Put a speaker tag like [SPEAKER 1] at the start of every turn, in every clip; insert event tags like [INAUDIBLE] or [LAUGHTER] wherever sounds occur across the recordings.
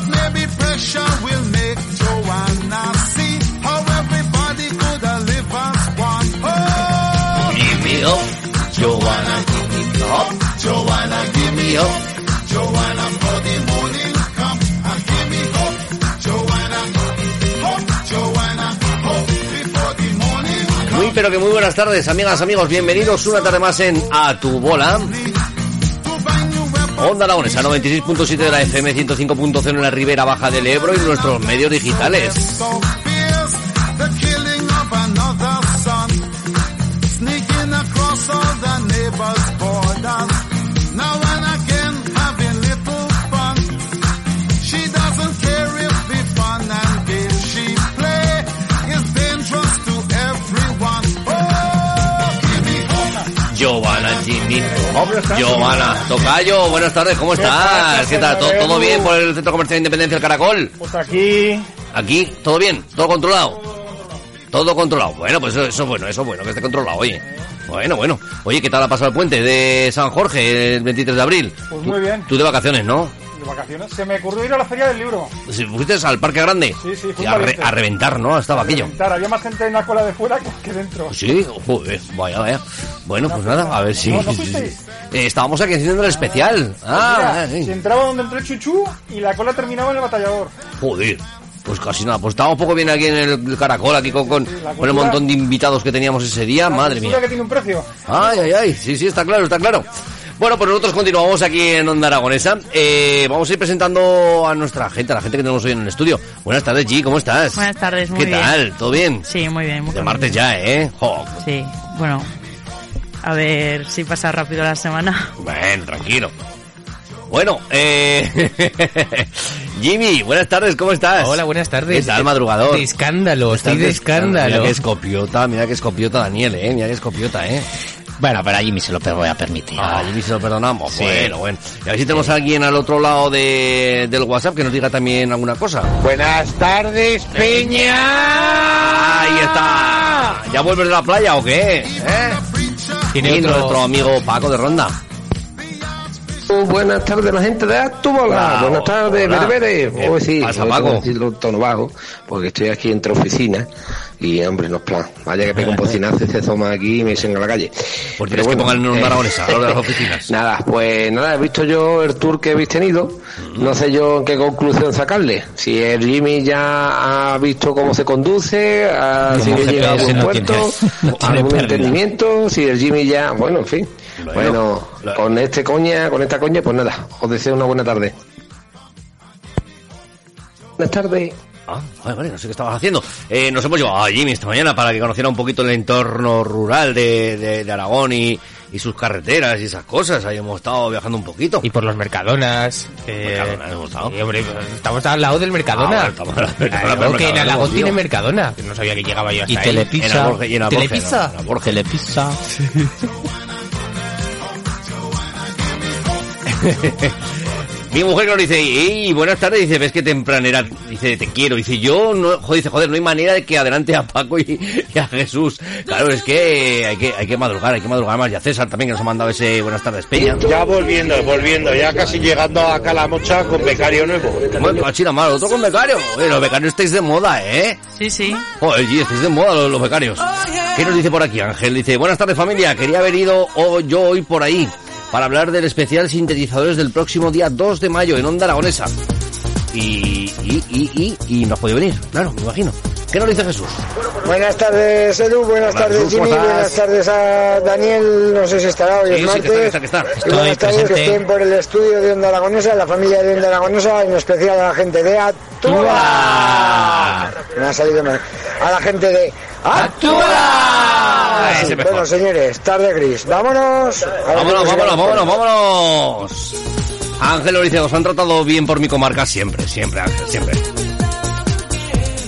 [SPEAKER 1] But maybe pressure will make Joanna see how everybody could as one. Oh!
[SPEAKER 2] Give me up, Joanna, give me up, Joanna, give me up.
[SPEAKER 1] Joanna for the morning come and give me hope. Joanna, hope, Joanna, hope before the morning come.
[SPEAKER 2] Muy pero que muy buenas tardes, amigas, amigos, bienvenidos una tarde más en A Tu Bola. Onda Aragonesa 96.7 de la FM, 105.0 en la Ribera Baja del Ebro y nuestros medios digitales. Giovanna Tocayo, buenas tardes, ¿cómo estás? ¿Qué tal? ¿Todo, todo bien por el Centro Comercial Independencia del Caracol?
[SPEAKER 3] Pues aquí,
[SPEAKER 2] Aquí, ¿todo bien? ¿Todo controlado? Todo controlado. Bueno, pues eso, eso es bueno, eso es bueno, que esté controlado, oye. Bueno, bueno. Oye, ¿qué tal ha pasado el puente de San Jorge el 23 de abril?
[SPEAKER 3] Pues muy bien.
[SPEAKER 2] Tú de vacaciones, ¿no?
[SPEAKER 3] De vacaciones, se me ocurrió ir a la feria del libro.
[SPEAKER 2] Si fuiste al Parque Grande.
[SPEAKER 3] Sí, sí, fui
[SPEAKER 2] a, re- a reventar, ¿no? Estaba aquello.
[SPEAKER 3] Reventar, Había más gente en la cola de fuera que, dentro.
[SPEAKER 2] Sí, joder, vaya, vaya. Bueno, pues nada, a ver si...
[SPEAKER 3] ¿No- no? [LAUGHS]
[SPEAKER 2] Eh, estábamos aquí haciendo el especial. Ah,
[SPEAKER 3] Mira. Si entraba donde entró el chuchú y la cola terminaba en el batallador.
[SPEAKER 2] Joder. Pues casi nada, pues estábamos poco bien aquí en el caracol, aquí con, con,
[SPEAKER 3] la
[SPEAKER 2] con el
[SPEAKER 3] cultura-
[SPEAKER 2] montón de invitados que teníamos ese día,
[SPEAKER 3] La
[SPEAKER 2] madre
[SPEAKER 3] cultura
[SPEAKER 2] mía.
[SPEAKER 3] que tiene un precio.
[SPEAKER 2] Ay, ay, ay, sí, sí, está claro, está claro. Bueno, pues nosotros continuamos aquí en Onda Aragonesa. Eh, vamos a ir presentando a nuestra gente, a la gente que tenemos hoy en el estudio. Buenas tardes, G, ¿cómo estás?
[SPEAKER 4] Buenas tardes, muy
[SPEAKER 2] ¿Qué
[SPEAKER 4] bien.
[SPEAKER 2] tal? ¿Todo bien?
[SPEAKER 4] Sí, muy bien. Muy
[SPEAKER 2] De
[SPEAKER 4] bien.
[SPEAKER 2] martes ya, ¿eh?
[SPEAKER 4] Sí, bueno. A ver si pasa rápido la semana.
[SPEAKER 2] Bueno, tranquilo. Bueno, eh... [LAUGHS] Jimmy, buenas tardes, ¿cómo estás?
[SPEAKER 5] Hola, buenas tardes.
[SPEAKER 2] ¿Qué tal, madrugador?
[SPEAKER 5] De escándalo, estoy de escándalo.
[SPEAKER 2] Mira que escopiota, mira que escopiota Daniel, eh. Mira que escopiota, eh.
[SPEAKER 5] Bueno, pero a Jimmy se lo voy a permitir.
[SPEAKER 2] A Jimmy se lo perdonamos.
[SPEAKER 5] Sí.
[SPEAKER 2] Bueno, bueno. Y a ver si tenemos a alguien al otro lado de, del WhatsApp que nos diga también alguna cosa.
[SPEAKER 6] Buenas tardes, Peña.
[SPEAKER 2] Ahí está. ¿Ya vuelves de la playa o qué? ¿Eh?
[SPEAKER 5] Tiene
[SPEAKER 2] Y
[SPEAKER 5] otro-
[SPEAKER 2] nuestro amigo Paco de Ronda.
[SPEAKER 6] Buenas tardes, la gente de Actúbala.
[SPEAKER 2] Hola,
[SPEAKER 6] Buenas tardes,
[SPEAKER 2] ¿Qué
[SPEAKER 6] Hoy sí,
[SPEAKER 2] pasa, Paco?
[SPEAKER 6] decirlo en tono bajo, porque estoy aquí entre oficinas y, hombre, no es plan. Vaya que pega un bocinazo y se toma aquí y me dicen a la calle. Pero
[SPEAKER 2] tienes que pongan en
[SPEAKER 6] eh,
[SPEAKER 2] a lo de las oficinas. [LAUGHS]
[SPEAKER 6] Nada, pues nada, he visto yo el tour que habéis tenido. No sé yo en qué conclusión sacarle. Si el Jimmy ya ha visto cómo se conduce, a, si he llegado a buen
[SPEAKER 5] no
[SPEAKER 6] puerto,
[SPEAKER 5] tiene- [LAUGHS] no
[SPEAKER 6] algún
[SPEAKER 5] pérdida.
[SPEAKER 6] entendimiento, si el Jimmy ya, bueno, en fin.
[SPEAKER 2] Bueno,
[SPEAKER 6] Bueno,
[SPEAKER 2] la-
[SPEAKER 6] con este coña, con esta coña, pues nada, os deseo una buena tarde. Buenas tardes.
[SPEAKER 2] Ah, vale, vale, no sé qué estabas haciendo. Eh, nos hemos llevado a Jimmy esta mañana para que conociera un poquito el entorno rural de, de, de Aragón y, y sus carreteras y esas cosas. Ahí hemos estado viajando un poquito.
[SPEAKER 5] Y por los Mercadonas. eh,
[SPEAKER 2] Mercadona, hemos estado.
[SPEAKER 5] sí, hombre, estamos al lado del Mercadona.
[SPEAKER 2] Ah, bueno, estamos al lado del Mercadona,
[SPEAKER 5] Claro,
[SPEAKER 2] pero
[SPEAKER 5] que en
[SPEAKER 2] Mercadona
[SPEAKER 5] Alagón tiene. Mercadona. que No sabía que llegaba yo hasta
[SPEAKER 7] Y
[SPEAKER 5] ahí.
[SPEAKER 7] Telepizza.
[SPEAKER 2] Borja- y en la Borja,
[SPEAKER 5] Telepizza.
[SPEAKER 2] no, en.
[SPEAKER 7] Telepizza. [LAUGHS] [LAUGHS]
[SPEAKER 2] Mi mujer que nos dice, ¡Ey, buenas tardes! Dice, ves que tempranera, dice, te quiero. Dice, yo, no, joder, dice, joder, no hay manera de que adelante a Paco y, y a Jesús. Claro, es que hay que, hay que madrugar, hay que madrugar más. Y a César también que nos ha mandado ese buenas tardes, Peña.
[SPEAKER 8] Ya volviendo, volviendo, ya casi llegando a Calamocha con becario nuevo.
[SPEAKER 2] Bueno, mal, otro con becario. Oye, los becarios estáis de moda, ¿eh?
[SPEAKER 4] Sí, sí.
[SPEAKER 2] Joder, estáis de moda los, los becarios. ¿Qué nos dice por aquí, Ángel? Dice, buenas tardes familia, quería haber ido o- yo hoy por ahí para hablar del especial sintetizadores del próximo día 2 de mayo en Onda Aragonesa. Y, y, y, y, y no has podido venir, claro, me imagino. ¿Qué nos dice Jesús?
[SPEAKER 7] Buenas tardes, Edu. Buenas
[SPEAKER 2] Hola,
[SPEAKER 7] tardes,
[SPEAKER 2] Jesús, ¿cómo
[SPEAKER 7] Jimmy. Buenas tardes a Daniel. No sé si estará hoy,
[SPEAKER 2] Sí,
[SPEAKER 7] es
[SPEAKER 2] sí, que está, que está, que está.
[SPEAKER 7] Buenas tardes que estén por el estudio de Onda Aragonesa, la familia de Onda Aragonesa, en especial a la gente de Actúa. Me ha salido mal. A la gente de Actúa.
[SPEAKER 2] Ese mejor.
[SPEAKER 7] bueno, señores, tarde gris. Vámonos.
[SPEAKER 2] Vámonos, vámonos, vámonos, vámonos. Ángel nos dice, os han tratado bien por mi comarca siempre, siempre, Ángel, siempre.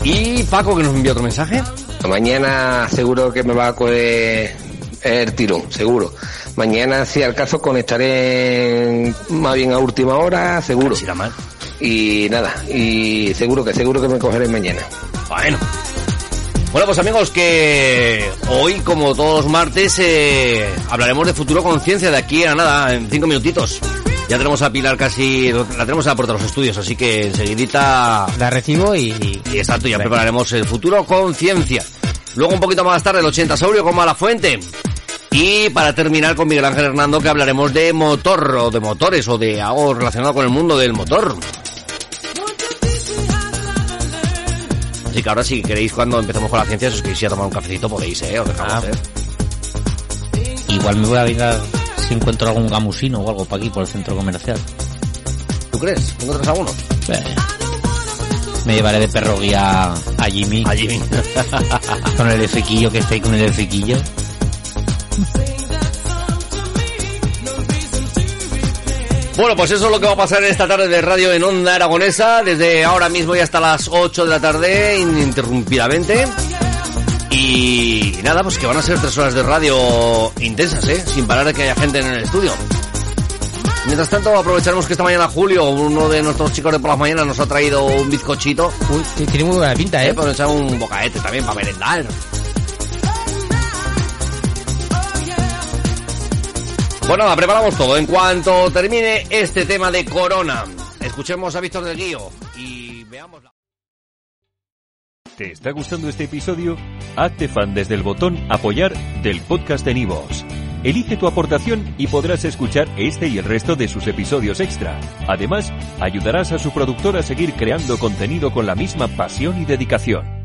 [SPEAKER 2] Y Paco, que nos envió otro mensaje.
[SPEAKER 6] Mañana seguro que me va a coger el tirón, seguro. Mañana, si al caso, conectaré más bien a última hora, seguro.
[SPEAKER 2] Si irá mal.
[SPEAKER 6] Y nada, y seguro que seguro que me cogeré mañana.
[SPEAKER 2] Bueno. Bueno, pues amigos, que hoy, como todos los martes, eh, hablaremos de futuro conciencia de aquí a nada, en cinco minutitos. Ya tenemos a Pilar casi, la tenemos a la puerta de los estudios, así que enseguidita
[SPEAKER 5] La recibo y...
[SPEAKER 2] Y exacto, ya
[SPEAKER 5] Venga.
[SPEAKER 2] prepararemos el futuro conciencia. Luego un poquito más tarde el 80 Saurio con Mala Fuente. Y para terminar con Miguel Ángel Hernando que hablaremos de motor o de motores o de algo relacionado con el mundo del motor. Así que ahora si queréis cuando empecemos con la ciencia, si os queréis ir a tomar un cafecito podéis, eh, os dejamos,
[SPEAKER 5] Ah.
[SPEAKER 2] eh.
[SPEAKER 9] Igual me voy a vengar si encuentro algún gamusino o algo por aquí, por el centro comercial.
[SPEAKER 2] ¿Tú crees? ¿Encuentras alguno?
[SPEAKER 9] Eh, Me llevaré de perro guía a Jimmy.
[SPEAKER 2] Allí. [LAUGHS]
[SPEAKER 9] Con el efequillo que está ahí con el efequillo.
[SPEAKER 2] Bueno, pues eso es lo que va a pasar en esta tarde de radio en Onda Aragonesa, desde ahora mismo y hasta las 8 de la tarde, ininterrumpidamente. Y nada, pues que van a ser tres horas de radio intensas, ¿eh? Sin parar de que haya gente en el estudio. Mientras tanto, aprovecharemos que esta mañana Julio, uno de nuestros chicos de por las mañanas, nos ha traído un bizcochito.
[SPEAKER 5] Uy, tiene muy buena pinta,
[SPEAKER 2] ¿eh?
[SPEAKER 5] ¿eh?
[SPEAKER 2] Para echar un bocaete también, para merendar. Bueno, nada, preparamos todo. En cuanto termine este tema de Corona, escuchemos a Víctor del Guío y veamos la...
[SPEAKER 10] ¿Te está gustando este episodio? Hazte fan desde el botón Apoyar del podcast de Nivos. Elige tu aportación y podrás escuchar este y el resto de sus episodios extra. Además, ayudarás a su productor a seguir creando contenido con la misma pasión y dedicación.